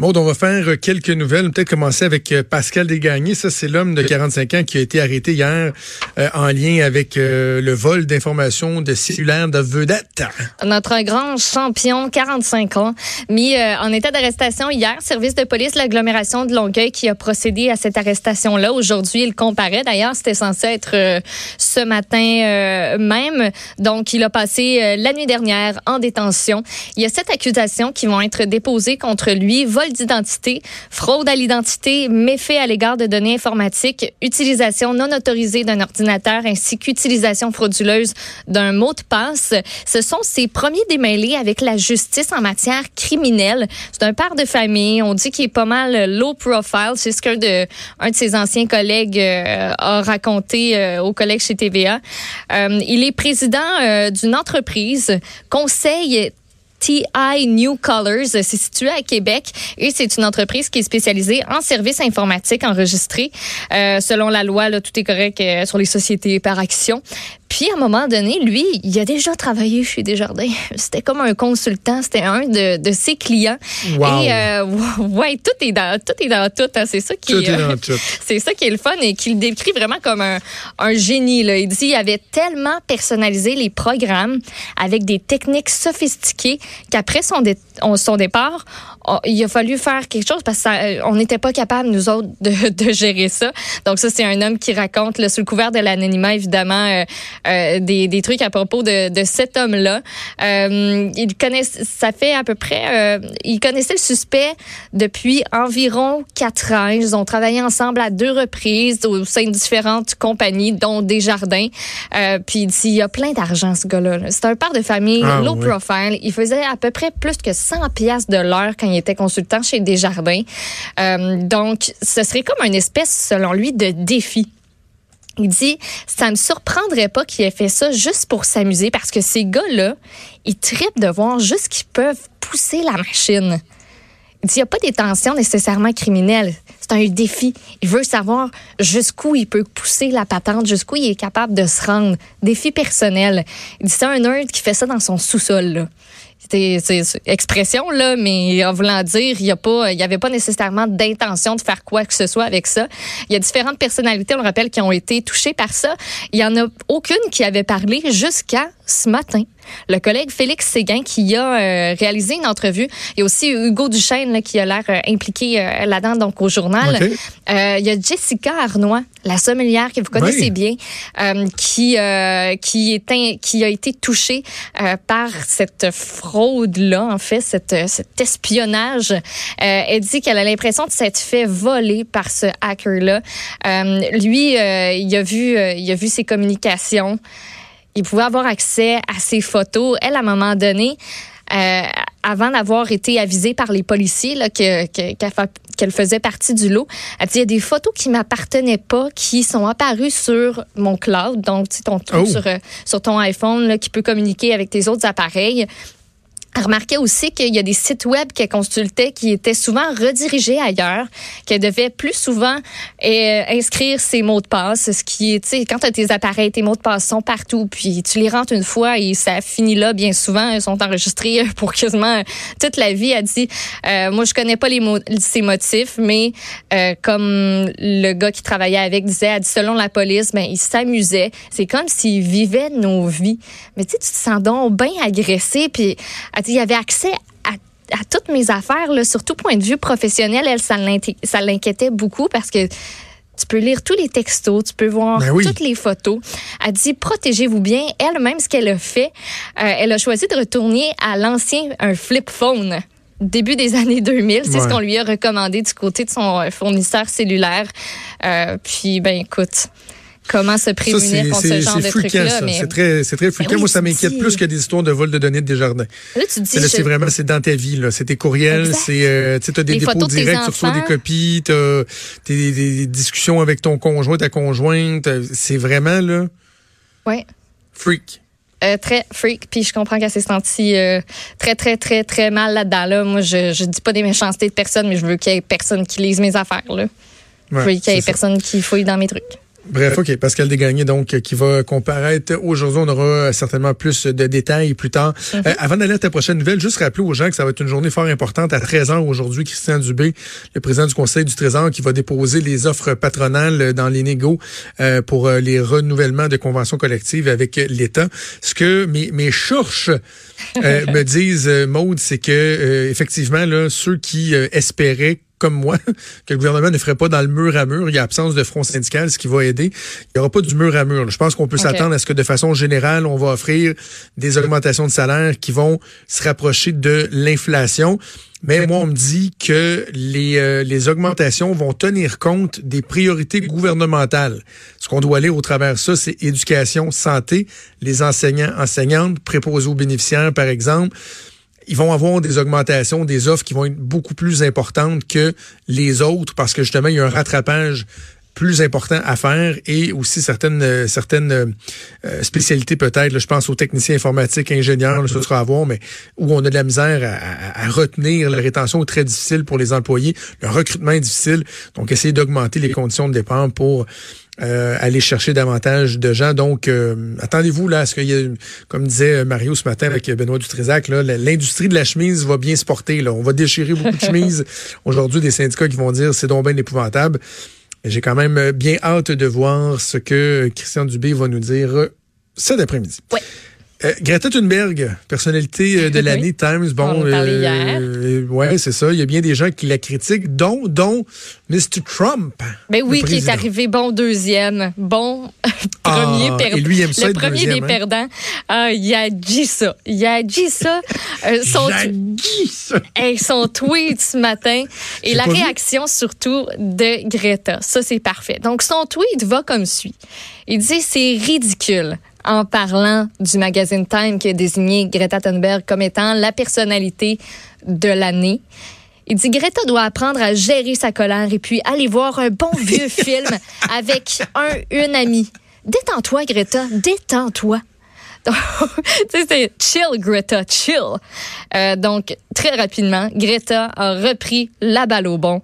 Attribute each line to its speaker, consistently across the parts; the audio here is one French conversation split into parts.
Speaker 1: Bon, on va faire quelques nouvelles. Peut-être commencer avec euh, Pascal Desgagnés. Ça, c'est l'homme de 45 ans qui a été arrêté hier euh, en lien avec euh, le vol d'informations de cellulaires de vedettes.
Speaker 2: Notre grand champion, 45 ans, mis en état d'arrestation hier. Service de police de l'agglomération de Longueuil qui a procédé à cette arrestation-là. Aujourd'hui, il comparaît. D'ailleurs, c'était censé être ce matin même. Donc, il a passé la nuit dernière en détention. Il y a sept accusations qui vont être déposées contre lui. Vol d'identité, fraude à l'identité, méfait à l'égard de données informatiques, utilisation non autorisée d'un ordinateur ainsi qu'utilisation frauduleuse d'un mot de passe. Ce sont ses premiers démêlés avec la justice en matière criminelle. C'est un père de famille. On dit qu'il est pas mal low profile. C'est ce qu'un de, un de ses anciens collègues euh, a raconté euh, au collègue chez TVA. Euh, il est président d'une entreprise, conseil TI New Colors. C'est situé à Québec et c'est une entreprise qui est spécialisée en services informatiques enregistrés. Euh, selon la loi, là, tout est correct euh, sur les sociétés par action. Puis à un moment donné, lui, il a déjà travaillé chez Desjardins. C'était comme un consultant, c'était un de, de, ses clients.
Speaker 1: Wow.
Speaker 2: Et euh, ouais, tout est dans tout est dans tout. Hein. C'est ça qui
Speaker 1: est
Speaker 2: c'est ça qui est le fun et qu'il décrit vraiment comme un, un génie. Là. Il dit il avait tellement personnalisé les programmes avec des techniques sophistiquées qu'après son, son départ, il a fallu faire quelque chose parce qu'on n'était pas capable, nous autres, de, de, gérer ça. Donc ça, c'est un homme qui raconte, là, sous le couvert de l'anonymat, évidemment, euh, euh, des, des, trucs à propos de, de cet homme-là. Euh, il connaît, ça fait à peu près, euh, il connaissait le suspect depuis environ quatre ans. Ils ont travaillé ensemble à deux reprises au sein de différentes compagnies, dont Desjardins. Euh, puis il dit, il a plein d'argent, ce gars-là. C'est un père de famille,
Speaker 1: Ah,
Speaker 2: low
Speaker 1: oui.
Speaker 2: profile. Il faisait à peu près plus que 100 piastres de l'heure quand il était consultant chez Desjardins. Euh, donc, ce serait comme une espèce, selon lui, de défi. Il dit, ça me surprendrait pas qu'il ait fait ça juste pour s'amuser parce que ces gars-là, ils tripent de voir juste qu'ils peuvent pousser la machine. Il dit, il n'y a pas d'intention nécessairement criminelle. C'est un défi. Il veut savoir jusqu'où il peut pousser la patente, jusqu'où il est capable de se rendre. Défi personnel. Il dit, c'est un nerd qui fait ça dans son sous-sol, c'est expression, là, mais en voulant dire, il n'y a pas, il y avait pas nécessairement d'intention de faire quoi que ce soit avec ça. Il y a différentes personnalités, on le rappelle, qui ont été touchées par ça. Il y en a aucune qui avait parlé jusqu'à ce matin. Le collègue Félix Séguin qui a euh, réalisé une entrevue. Il y a aussi Hugo Duchesne là, qui a l'air euh, impliqué euh, là-dedans, donc au journal. Il y a Jessica Arnois, la sommelière que vous connaissez
Speaker 1: Oui.
Speaker 2: bien, qui qui est in- qui a été touchée par cette fraude là, en fait, cette, cet espionnage. Elle dit qu'elle a l'impression de s'être fait voler par ce hacker là. lui, il a vu il a vu ses communications. Il pouvait avoir accès à ses photos. Elle, à un moment donné, euh, avant d'avoir été avisée par les policiers que, qu'elle fa- qu'elle faisait partie du lot, elle dit il y a des photos qui m'appartenaient pas, qui sont apparues sur mon cloud, donc tu sais, ton truc
Speaker 1: Oh.
Speaker 2: sur, euh, sur ton iPhone là, qui peut communiquer avec tes autres appareils. Elle remarquait aussi qu'il y a des sites web qu'elle consultait qui étaient souvent redirigés ailleurs, qu'elle devait plus souvent euh, inscrire ses mots de passe, ce qui tu sais, quand tu as tes appareils, tes mots de passe sont partout, puis tu les rentres une fois et ça finit là bien souvent, ils sont enregistrés pour quasiment toute la vie. Elle dit, euh, moi je connais pas les mots, ses motifs, mais euh, comme le gars qui travaillait avec disait, elle dit, selon la police, ben il s'amusait. C'est comme s'il vivait nos vies. Mais tu sais, tu te sens donc bien agressé, puis dit, il avait accès à à toutes mes affaires, là, surtout point de vue professionnel, elle, ça l'inqui- ça l'inquiétait beaucoup parce que tu peux lire tous les textos, tu peux voir
Speaker 1: Ben oui.
Speaker 2: toutes les photos. Elle dit protégez-vous bien. Elle même ce qu'elle a fait, euh, elle a choisi de retourner à l'ancien un flip phone. Début des années 2000, c'est
Speaker 1: Ouais.
Speaker 2: ce qu'on lui a recommandé du côté de son euh, fournisseur cellulaire. Euh, puis ben écoute, comment se
Speaker 1: Ça,
Speaker 2: prémunir
Speaker 1: c'est
Speaker 2: contre ce genre de
Speaker 1: fréquent, ça.
Speaker 2: mais
Speaker 1: C'est très, c'est très fréquent.
Speaker 2: oui,
Speaker 1: Moi, ça
Speaker 2: tu
Speaker 1: m'inquiète
Speaker 2: dis-
Speaker 1: plus que des histoires de vol de données de Desjardins.
Speaker 2: là tu dis je-
Speaker 1: c'est vraiment, c'est dans ta vie, là. C'est tes courriels, c'est, euh, tu sais, t'as des
Speaker 2: Les
Speaker 1: dépôts
Speaker 2: de
Speaker 1: directs, tu reçois des copies, t'as des, des- des discussions avec ton conjoint, ta conjointe. C'est vraiment, là,
Speaker 2: ouais.
Speaker 1: freak.
Speaker 2: Euh, très freak, puis je comprends qu'elle s'est sentie euh, très, très, très, très mal là-dedans. Là. Moi, je, je dis pas des méchancetés de personne, mais je veux qu'il y ait personne qui lise mes affaires. Là.
Speaker 1: Ouais,
Speaker 2: je veux qu'il y ait
Speaker 1: ça.
Speaker 2: personne qui fouille dans mes trucs.
Speaker 1: Bref, OK. Pascal Desgagnés, donc, qui va comparaître aujourd'hui. On aura certainement plus de détails plus tard. Mhm. Euh, avant d'aller à ta prochaine nouvelle, juste rappeler aux gens que ça va être une journée fort importante à 13 h aujourd'hui. Christian Dubé, le président du Conseil du Trésor, qui va déposer les offres patronales dans les négos euh, pour euh, les renouvellements de conventions collectives avec l'État. Ce que mes, mes chourches me disent, Maude, c'est que effectivement, là, ceux qui espéraient comme moi, que le gouvernement ne ferait pas dans le mur à mur. Il y a absence de front syndical, ce qui va aider. Il n'y aura pas du mur à mur. Je pense qu'on peut s'attendre à ce que de façon générale, on va offrir des augmentations de salaire qui vont se rapprocher de l'inflation. Mais moi, on me dit que les, euh, les augmentations vont tenir compte des priorités gouvernementales. Ce qu'on doit aller au travers de ça, c'est éducation, santé, les enseignants, enseignantes, préposés aux bénéficiaires, par exemple ils vont avoir des augmentations, des offres qui vont être beaucoup plus importantes que les autres parce que justement, il y a un rattrapage plus important à faire et aussi certaines euh, certaines euh, spécialités peut-être. Je pense aux techniciens informatiques, ingénieurs, là, ce sera à voir, mais où on a de la misère à, à, retenir. La rétention est très difficile pour les employés. Le recrutement est difficile. Donc, essayer d'augmenter les conditions de départ pour euh, aller chercher davantage de gens. Donc, euh, attendez-vous là à ce qu'il y ait, comme disait Mario ce matin avec Benoît Dutrisac, l'industrie de la chemise va bien se porter. Là. On va déchirer beaucoup de chemises. Aujourd'hui, des syndicats qui vont dire c'est donc bien épouvantable. J'ai quand même bien hâte de voir ce que Christian Dubé va nous dire cet après-midi.
Speaker 2: Oui.
Speaker 1: Euh, Greta Thunberg, personnalité euh, de l'année Times,
Speaker 2: bon, euh,
Speaker 1: ouais, c'est ça. Il y a bien des gens qui la critiquent, dont, dont Mr. Trump.
Speaker 2: Mais ben oui, qui est arrivé bon deuxième, bon premier
Speaker 1: ah,
Speaker 2: perdant.
Speaker 1: Et lui aime ça
Speaker 2: le premier des hein? perdants. Ah, il a dit ça. Il a dit ça.
Speaker 1: son, dit ça.
Speaker 2: Et son tweet ce matin et la réaction surtout de Greta. Ça, c'est parfait. Donc, son tweet va comme suit. Il dit c'est ridicule en parlant du magazine Time qui a désigné Greta Thunberg comme étant la personnalité de l'année. Il dit Greta doit apprendre à gérer sa colère et puis aller voir un bon vieux film avec un une amie. Détends-toi Greta, détends-toi. c'est chill Greta, chill. Euh, donc très rapidement, Greta a repris la balle au bon.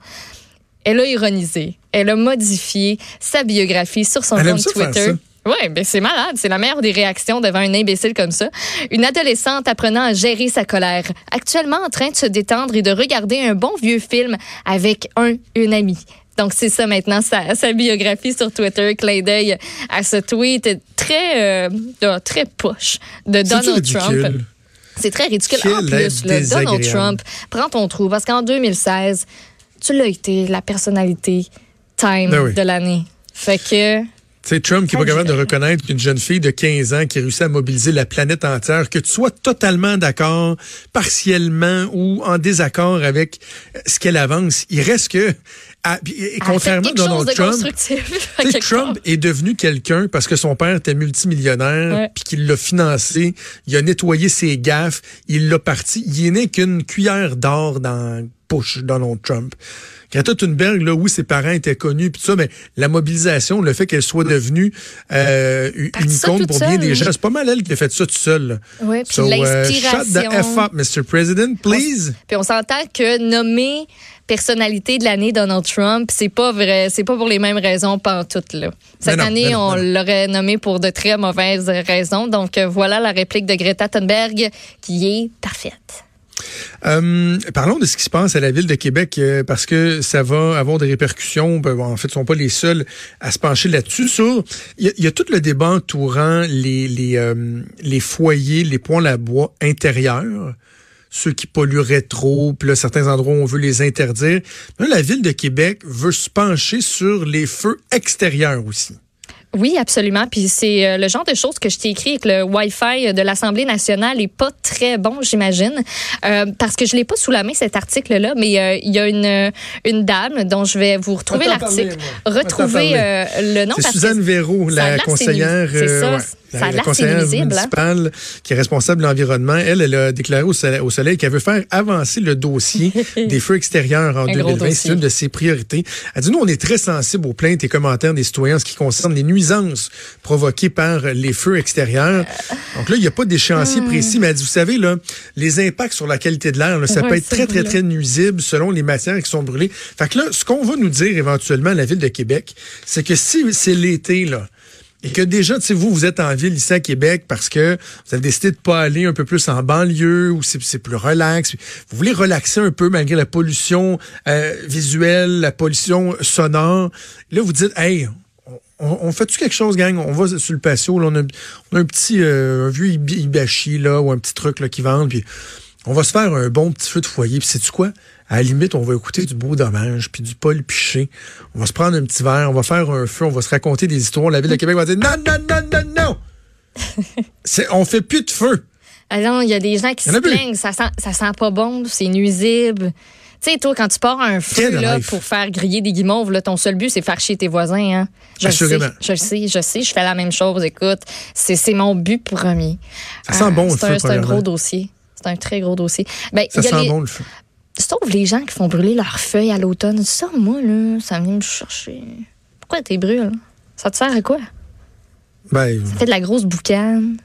Speaker 2: Elle a ironisé, elle a modifié sa biographie sur son compte Twitter. Oui, ben c'est malade. C'est la meilleure des réactions devant un imbécile comme ça. Une adolescente apprenant à gérer sa colère, actuellement en train de se détendre et de regarder un bon vieux film avec un une amie. Donc c'est ça maintenant sa, sa, biographie sur Twitter, clin d'œil à ce tweet très euh, très poche de Donald Trump. C'est très ridicule. en plus, le Donald Trump, prends ton trou parce qu'en 2016, tu l'as été la personnalité Time ben de l'année. Fait que
Speaker 1: c'est Trump qui est pas capable de reconnaître qu'une jeune fille de 15 ans qui réussit à mobiliser la planète entière, que tu sois totalement d'accord, partiellement ou en désaccord avec ce qu'elle avance, il reste que et contrairement à Donald Trump, Trump est devenu quelqu'un parce que son père était multimillionnaire, puis qu'il l'a financé, il a nettoyé ses gaffes, il l'a parti. Il n'est qu'une cuillère d'or dans push Donald Trump. Greta Thunberg, là, oui, ses parents étaient connus, puis ça, mais la mobilisation, le fait qu'elle soit devenue euh, une icône pour bien des gens, c'est pas mal elle qui a fait ça tout seul.
Speaker 2: Oui, puis l'inspiration.
Speaker 1: Uh, shut the F up, Mr. President, please.
Speaker 2: puis on s'entend que nommer personnalité de l'année Donald Trump, c'est pas vrai, c'est pas pour les mêmes raisons toutes là. Cette année, on l'aurait nommé pour de très mauvaises raisons. Donc euh, voilà la réplique de Greta Thunberg qui est parfaite.
Speaker 1: Euh, parlons de ce qui se passe à la ville de Québec euh, parce que ça va avoir des répercussions. Ben, en fait, ils sont pas les seuls à se pencher là-dessus. Il y, a tout le débat entourant les les, euh, les foyers, les points à bois intérieurs ceux qui pollueraient trop, puis là, certains endroits, on veut les interdire. La ville de Québec veut se pencher sur les feux extérieurs aussi.
Speaker 2: Oui, absolument. Puis c'est euh, le genre de choses que je t'ai écrit avec le Wi-Fi de l'Assemblée nationale est pas très bon, j'imagine, euh, parce que je l'ai pas sous la main cet article-là, mais euh, il y a une une dame dont je vais vous retrouver l'article, retrouver le nom.
Speaker 1: C'est Suzanne Véraud, la conseillère.
Speaker 2: C'est ça. Ça a
Speaker 1: la conseillère
Speaker 2: hein?
Speaker 1: municipale qui est responsable de l'environnement, elle, elle a déclaré au soleil, au soleil qu'elle veut faire avancer le dossier des feux extérieurs en
Speaker 2: Un gros
Speaker 1: 2020. C'est une de ses priorités. Elle dit, nous, on est très sensibles aux plaintes et commentaires des citoyens en ce qui concerne les nuisances provoquées par les feux extérieurs. Donc là, il n'y a pas d'échéancier
Speaker 2: Hmm.
Speaker 1: précis, mais elle dit, vous savez, là, les impacts sur la qualité de l'air, ça
Speaker 2: Ouais,
Speaker 1: peut être très, très, très nuisible selon les matières qui sont brûlées. Fait que là, ce qu'on va nous dire éventuellement à la Ville de Québec, c'est que si c'est l'été, là, et que déjà, tu sais, vous, vous êtes en ville ici à Québec parce que vous avez décidé de pas aller un peu plus en banlieue où c'est plus relax. Vous voulez relaxer un peu malgré la pollution euh, visuelle, la pollution sonore. Là, vous dites, hey, on, fait-tu quelque chose, gang? On va sur le patio, on, a, un petit euh, un vieux hibachi, là, ou un petit truc là, qui vend, puis on va se faire un bon petit feu de foyer. Puis sais-tu quoi? À la limite, on va écouter du beau dommage, puis du Paul Piché. On va se prendre un petit verre, on va faire un feu, on va se raconter des histoires. La Ville de Québec va dire non, non, non, non, non! C'est, on fait plus de feu.
Speaker 2: Ah non, il y a des gens qui se plaignent, ça sent, ça sent pas bon, c'est nuisible. Tu sais, toi, quand tu pars un feu là, pour faire griller des guimauves, là, ton seul but, c'est faire chier tes voisins. Hein? Je sais, je le sais, je sais, je fais la même chose. Écoute, c'est c'est mon but premier.
Speaker 1: Ça sent bon, le feu,
Speaker 2: c'est un gros dossier. C'est un très gros dossier. Ben,
Speaker 1: Ça sent
Speaker 2: les-
Speaker 1: bon le feu.
Speaker 2: Sauf les gens qui font brûler leurs feuilles à l'automne. Ça, moi, là, ça vient me chercher. Pourquoi t'es brûles? Ça te sert à quoi?
Speaker 1: Ben,
Speaker 2: Ça fait de la grosse boucane.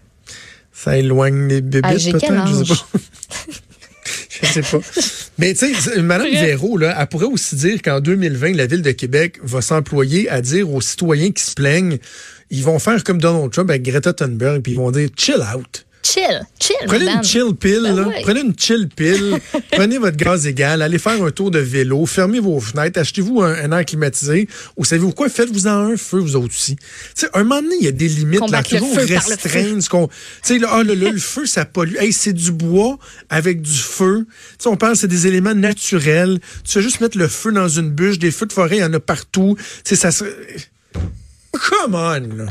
Speaker 1: ça éloigne les bébés,
Speaker 2: Ah,
Speaker 1: peut-être, je sais pas. je sais pas. Mais tu sais, Mme. Véro, là, elle pourrait aussi dire qu'en 2020, la Ville de Québec va s'employer à dire aux citoyens qui se plaignent, ils vont faire comme Donald Trump avec Greta Thunberg, puis ils vont dire chill out.
Speaker 2: Chill, chill,
Speaker 1: Prenez
Speaker 2: madame.
Speaker 1: une chill pill,
Speaker 2: Ben.
Speaker 1: Prenez une chill pill. prenez votre gaz égal. Allez faire un tour de vélo. Fermez vos fenêtres. Achetez-vous un, un air climatisé. Ou savez-vous quoi? Faites-vous-en un feu, vous autres aussi. Tu sais, un moment donné, il y a des limites. Là,
Speaker 2: le
Speaker 1: toujours
Speaker 2: feu le
Speaker 1: restreindre ce qu'on. Tu sais, là, ah, là, le feu, ça pollue. Hey, c'est du bois avec du feu. Tu sais, on pense que c'est des éléments naturels. Tu fais juste mettre le feu dans une bûche. Des feux de forêt, il y en a partout. Tu sais, ça se. Come on, là.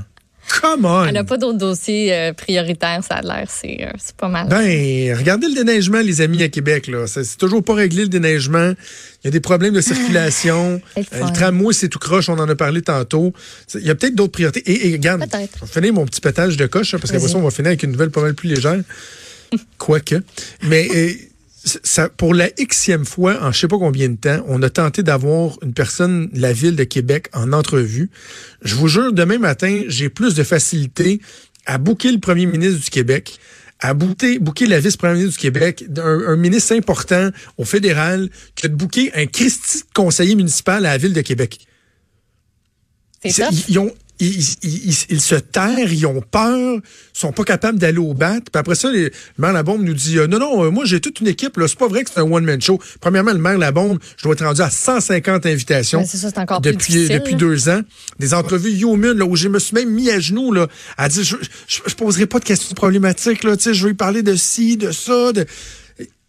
Speaker 1: Come on.
Speaker 2: Elle n'a pas d'autres dossiers euh, prioritaires, ça a l'air. C'est euh, c'est pas mal.
Speaker 1: Ben, regardez le déneigement, les amis, à Québec. là. C'est toujours pas réglé, le déneigement. Il y a des problèmes de circulation. Euh,
Speaker 2: le
Speaker 1: tramway, c'est tout croche, on en a parlé tantôt. Il y a peut-être d'autres priorités. Et, et regarde, je vais finir mon petit pétage de coche, hein, parce qu'après ça, on va finir avec une nouvelle pas mal plus légère. Quoique. Mais ça, pour la xème fois, en je sais pas combien de temps, on a tenté d'avoir une personne de la ville de Québec en entrevue. Je vous jure, demain matin, j'ai plus de facilité à booker le premier ministre du Québec, à booker la vice-première ministre du Québec, un, un ministre important au fédéral, que de booker un Christy de conseiller municipal à la ville de Québec.
Speaker 2: C'est
Speaker 1: ils ont, ils, ils- ils- ils se terrent, ils ont peur, sont pas capables d'aller au bat. Puis après ça, les- le maire Labombe nous dit euh, Non, non, euh, moi j'ai toute une équipe, là. C'est pas vrai que c'est un one-man show. Premièrement, le maire Labombe, je dois être rendu à 150 invitations.
Speaker 2: C'est ça, c'est encore plus
Speaker 1: depuis, depuis deux ans. Des entrevues Yomun, là, où je me suis même mis à genoux, là, à dire je, je, je poserai pas de questions problématiques, là, tu sais, je vais lui parler de ci, de ça, de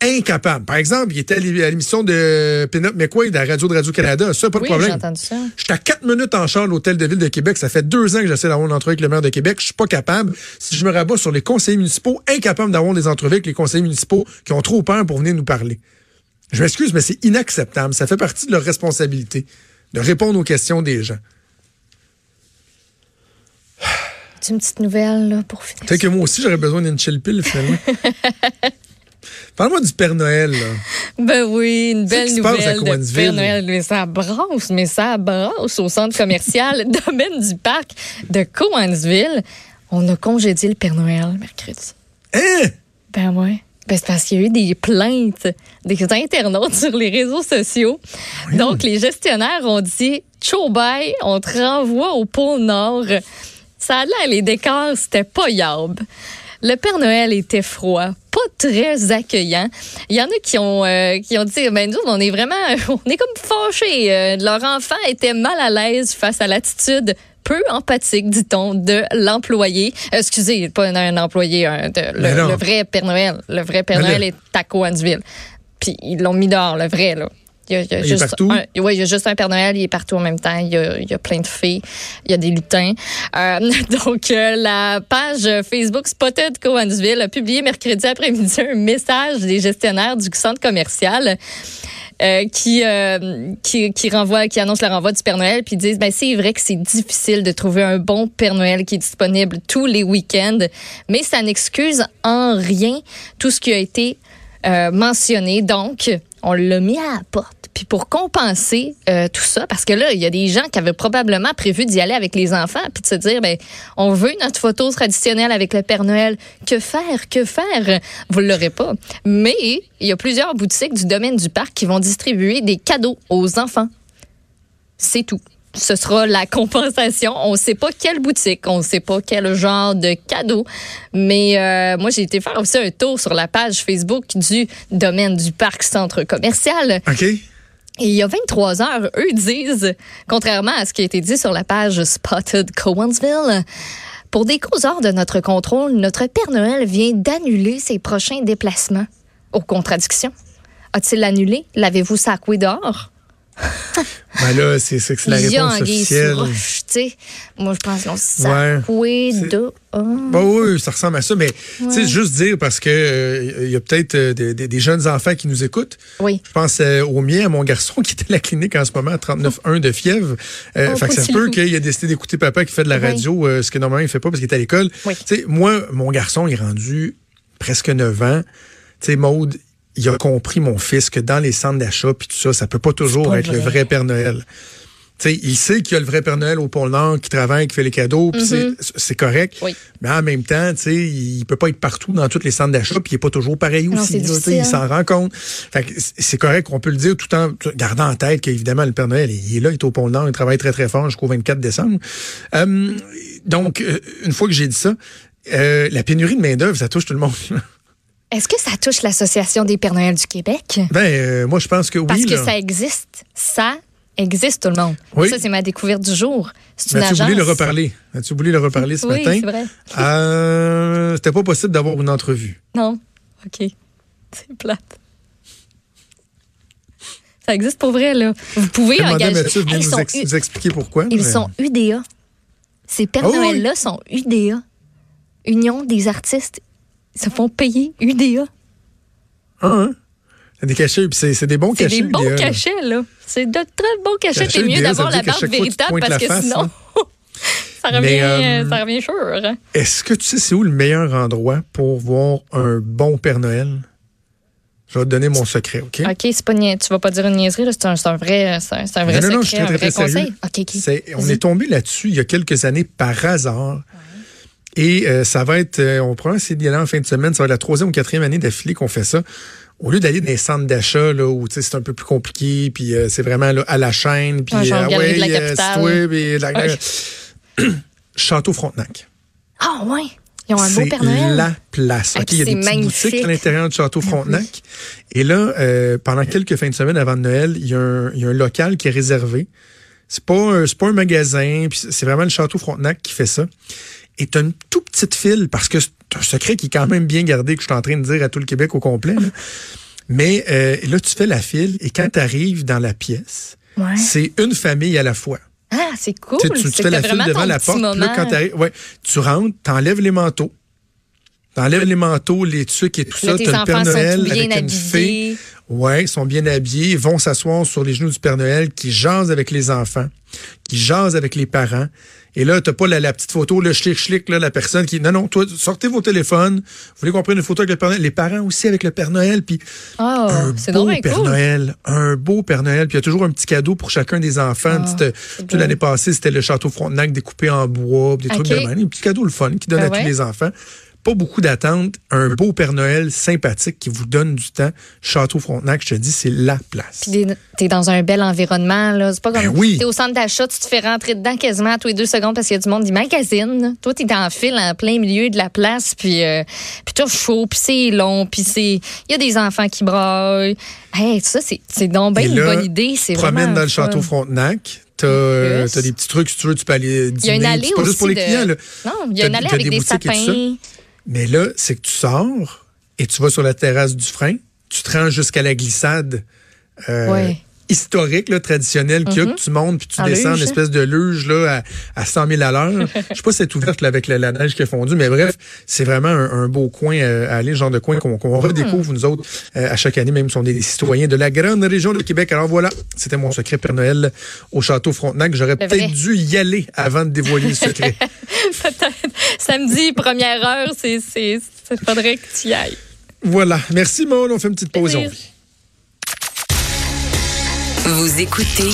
Speaker 1: incapable. Par exemple, il était à l'é- à l'émission de Pinot McQuaid à la radio de Radio-Canada. Ça, pas de
Speaker 2: Oui,
Speaker 1: problème.
Speaker 2: entendu ça.
Speaker 1: J'étais à 4 minutes en char à l'hôtel de ville de Québec. Ça fait deux ans que j'essaie d'avoir une entrevue avec le maire de Québec. Je suis pas capable. Si je me rabats sur les conseillers municipaux, incapable d'avoir des entrevues avec les conseillers municipaux qui ont trop peur pour venir nous parler. Je m'excuse, mais c'est inacceptable. Ça fait partie de leur responsabilité de répondre aux questions des gens.
Speaker 2: Une petite nouvelle là, pour finir.
Speaker 1: Peut-être que moi aussi, j'aurais besoin d'une chill pill, finalement. Parle-moi du Père Noël, là.
Speaker 2: Ben oui, une belle nouvelle de? Père Noël. Mais ça brasse, mais ça brasse au centre commercial Domaine du Parc de Cowansville. On a congédié le Père Noël mercredi.
Speaker 1: Hein?
Speaker 2: Ben ouais. Ben, c'est parce qu'il y a eu des plaintes des internautes sur les réseaux sociaux. Donc, les gestionnaires ont dit Ciao bye, on te renvoie au pôle Nord. Ça a l'air, les décors, c'était pas yab. Le Père Noël était froid, pas très accueillant. Il y en a qui ont euh, qui ont dit ben nous on est vraiment on est comme fâchés. Euh, leur enfant était mal à l'aise face à l'attitude peu empathique, dit-on, de l'employé. Euh, excusez, pas un, employé, un- de- le, le vrai Père Noël. Le vrai Père
Speaker 1: Mais
Speaker 2: Noël est à Coansville. Puis ils l'ont mis dehors, le vrai, là. Il y a, il y a
Speaker 1: Il est
Speaker 2: juste
Speaker 1: partout?
Speaker 2: un, ouais, il y a juste un Père Noël, il est partout en même temps. Il y a, il y a plein de fées, il y a des lutins. Euh, donc, euh, la page Facebook Spotted Cowansville a publié mercredi après-midi un message des gestionnaires du centre commercial. euh, qui, euh, qui qui renvoie, qui annonce le renvoi du Père Noël, puis ils disent ben c'est vrai que c'est difficile de trouver un bon Père Noël qui est disponible tous les week-ends, mais ça n'excuse en rien tout ce qui a été euh, mentionné. Donc, on l'a mis à la porte. Puis pour compenser euh, tout ça, parce que là, il y a des gens qui avaient probablement prévu d'y aller avec les enfants, puis de se dire, ben, on veut notre photo traditionnelle avec le Père Noël. Que faire? Que faire? Vous ne l'aurez pas. Mais il y a plusieurs boutiques du domaine du parc qui vont distribuer des cadeaux aux enfants. C'est tout ce sera la compensation. On ne sait pas quelle boutique, on ne sait pas quel genre de cadeau. Mais euh, moi, j'ai été faire aussi un tour sur la page Facebook du domaine du parc centre commercial.
Speaker 1: OK.
Speaker 2: Et il y a 23 heures, eux disent, contrairement à ce qui a été dit sur la page Spotted Cowansville, pour des causes hors de notre contrôle, notre Père Noël vient d'annuler ses prochains déplacements. Aux contradictions. A-t-il annulé? L'avez-vous sacoué dehors?
Speaker 1: Ben là, c'est c'est la réponse officielle.
Speaker 2: Roche, Moi, je pense qu'on. Oh.
Speaker 1: Ben oui, ça ressemble à ça. Mais tu sais, juste dire, parce que euh, il y a peut-être euh, des, des, jeunes enfants qui nous écoutent.
Speaker 2: Oui.
Speaker 1: Je pense euh, au mien, à mon garçon qui était à la clinique en ce moment à 39,1 de fièvre. Oh, fait que ça se peut qu'il ait décidé d'écouter papa qui fait de la radio, ce que normalement il fait pas parce qu'il est à l'école.
Speaker 2: Oui.
Speaker 1: Tu sais, moi, mon garçon est rendu presque 9 ans. Tu sais, Maude, il a compris, mon fils, que dans les centres d'achat, puis tout ça, ça peut pas toujours être le vrai Père Noël. sais, il sait qu'il y a le vrai Père Noël au Pôle Nord qui travaille, qui fait les cadeaux, puis c'est
Speaker 2: mm-hmm.
Speaker 1: correct.
Speaker 2: Oui.
Speaker 1: Mais en même temps, sais, il peut pas être partout dans tous les centres d'achat, puis il est pas toujours pareil aussi. il s'en rend compte. c'est correct qu'on peut le dire tout en gardant en tête qu'évidemment, le Père Noël, il est là, il est au Pôle Nord, il travaille très, très fort jusqu'au 24 décembre. Euh, donc, une fois que j'ai dit ça, euh, la pénurie de main-d'œuvre, ça touche tout le monde.
Speaker 2: Est-ce que ça touche l'Association des Pères Noël du Québec?
Speaker 1: Ben, euh, moi, je pense que oui.
Speaker 2: Parce que ça existe. Ça existe, tout le monde.
Speaker 1: Oui.
Speaker 2: Ça, c'est ma découverte du jour. C'est une
Speaker 1: agence.
Speaker 2: voulu
Speaker 1: le reparler? As-tu voulu le reparler ce
Speaker 2: oui,
Speaker 1: matin?
Speaker 2: c'est vrai.
Speaker 1: Euh, C'était pas possible d'avoir une entrevue.
Speaker 2: Non. OK. C'est plate. Ça existe pour vrai, là. Vous pouvez engager...
Speaker 1: Mathieu, hey, nous, ex nous, expliquer pourquoi.
Speaker 2: Ils sont UDA. Ces Pères oh, Noël-là oui. sont UDA. Union des artistes se font payer UDA.
Speaker 1: Ah, hein? C'est des cachets, puis c'est des bons cachets.
Speaker 2: C'est des bons cachets, là. C'est de très bons cachets. C'est mieux d'avoir la barbe véritable parce que face, sinon, hein? ça, revient, Mais, euh, ça revient sûr.
Speaker 1: Est-ce que tu sais c'est où le meilleur endroit pour voir un bon Père Noël? Je vais te donner mon secret, OK?
Speaker 2: OK, c'est pas tu vas pas dire une niaiserie, c'est un, un, vrai, un, un vrai
Speaker 1: non, non,
Speaker 2: secret,
Speaker 1: non, je suis très, très,
Speaker 2: un vrai
Speaker 1: conseil.
Speaker 2: Okay, okay.
Speaker 1: Est, on est tombé là-dessus il y a quelques années par hasard. Et euh, ça va être, euh, on prend essayer d'y aller en fin de semaine, ça va être la troisième ou quatrième année d'affilée qu'on fait ça. Au lieu d'aller dans les centres d'achat là où c'est un peu plus compliqué, puis euh, c'est vraiment là, à la chaîne, puis
Speaker 2: ouais,
Speaker 1: ouais,
Speaker 2: de la capitale.
Speaker 1: Puis, la. Château Frontenac.
Speaker 2: Ah ouais. Ils ont un beau Père Noël.
Speaker 1: C'est la place.
Speaker 2: Ah,
Speaker 1: okay, il y a des petites boutiques à l'intérieur du Château Frontenac. Oui. Et là, pendant quelques fins de semaine avant Noël, il y, a un, il y a un local qui est réservé. C'est pas, c'est pas un magasin, puis c'est vraiment le Château Frontenac qui fait ça et tu une toute petite file, parce que c'est un secret qui est quand même bien gardé, que je suis en train de dire à tout le Québec au complet. Là. Mais euh, là, tu fais la file et quand tu arrives dans la pièce,
Speaker 2: ouais.
Speaker 1: c'est une famille à la fois.
Speaker 2: Ah, c'est cool.
Speaker 1: Tu fais la file devant la porte. Là, quand ouais, tu rentres, tu enlèves les manteaux. Tu enlèves les manteaux, les trucs et tout
Speaker 2: là,
Speaker 1: ça. Tu as le Père Noël avec une fille. Ouais, ils sont bien habillés, vont s'asseoir sur les genoux du Père Noël, qui jase avec les enfants, qui jase avec les parents. Et là, t'as pas la, la, petite photo, le schlick schlick, là, la personne qui. Non, non, toi, sortez vos téléphones. Vous voulez qu'on prenne une photo avec le Père Noël? Les parents aussi avec le Père Noël. Puis
Speaker 2: oh,
Speaker 1: un beau Père
Speaker 2: cool.
Speaker 1: Noël. Un beau Père Noël. Puis il y a toujours un petit cadeau pour chacun des enfants. Oh, L'année passée, c'était le château Frontenac découpé en bois, des trucs de même. Un petit cadeau le fun qui donne
Speaker 2: ben
Speaker 1: à
Speaker 2: ouais.
Speaker 1: tous les enfants pas beaucoup d'attente, un beau Père Noël sympathique qui vous donne du temps. Château Frontenac, je te dis, c'est la place.
Speaker 2: Puis t'es dans un bel environnement, là. C'est pas comme
Speaker 1: ben oui.
Speaker 2: t'es au centre d'achat, tu te fais rentrer dedans quasiment à tous les deux secondes parce qu'il y a du monde du magazine. Toi, t'es en file en plein milieu de la place, puis euh, puis t'as chaud, puis c'est long, puis c'est il y a des enfants qui braillent. Hey, ça c'est donc bien une bonne idée, c'est
Speaker 1: promène dans le château Frontenac. T'as euh, as des petits trucs, si tu veux, tu peux aller dîner.
Speaker 2: Il y a une allée
Speaker 1: c'est pas
Speaker 2: aussi
Speaker 1: juste pour les
Speaker 2: de...
Speaker 1: clients, là.
Speaker 2: Non, il y a une allée avec des sapins.
Speaker 1: Mais là, c'est que tu sors et tu vas sur la terrasse du frein, tu te rends jusqu'à la glissade. Euh. Historique, là, traditionnel qu'il y a,
Speaker 2: Mhm.
Speaker 1: que tu montes puis tu
Speaker 2: En
Speaker 1: descends
Speaker 2: luge.
Speaker 1: une espèce de luge là, à, à 100 000 à l'heure. Je sais pas si c'est ouverte là, avec la, la neige qui a fondu, mais bref, c'est vraiment un, un beau coin euh, à aller, le genre de coin qu'on qu'on redécouvre, nous autres, euh, à chaque année, même si on est des citoyens de la grande région de Québec. Alors voilà, c'était mon secret Père Noël au Château Frontenac. J'aurais peut-être dû y aller avant de dévoiler le secret.
Speaker 2: Samedi, première heure, c'est- faudrait que tu y ailles.
Speaker 1: voilà. Merci, Maud. On fait une petite pause.
Speaker 3: Vous écoutez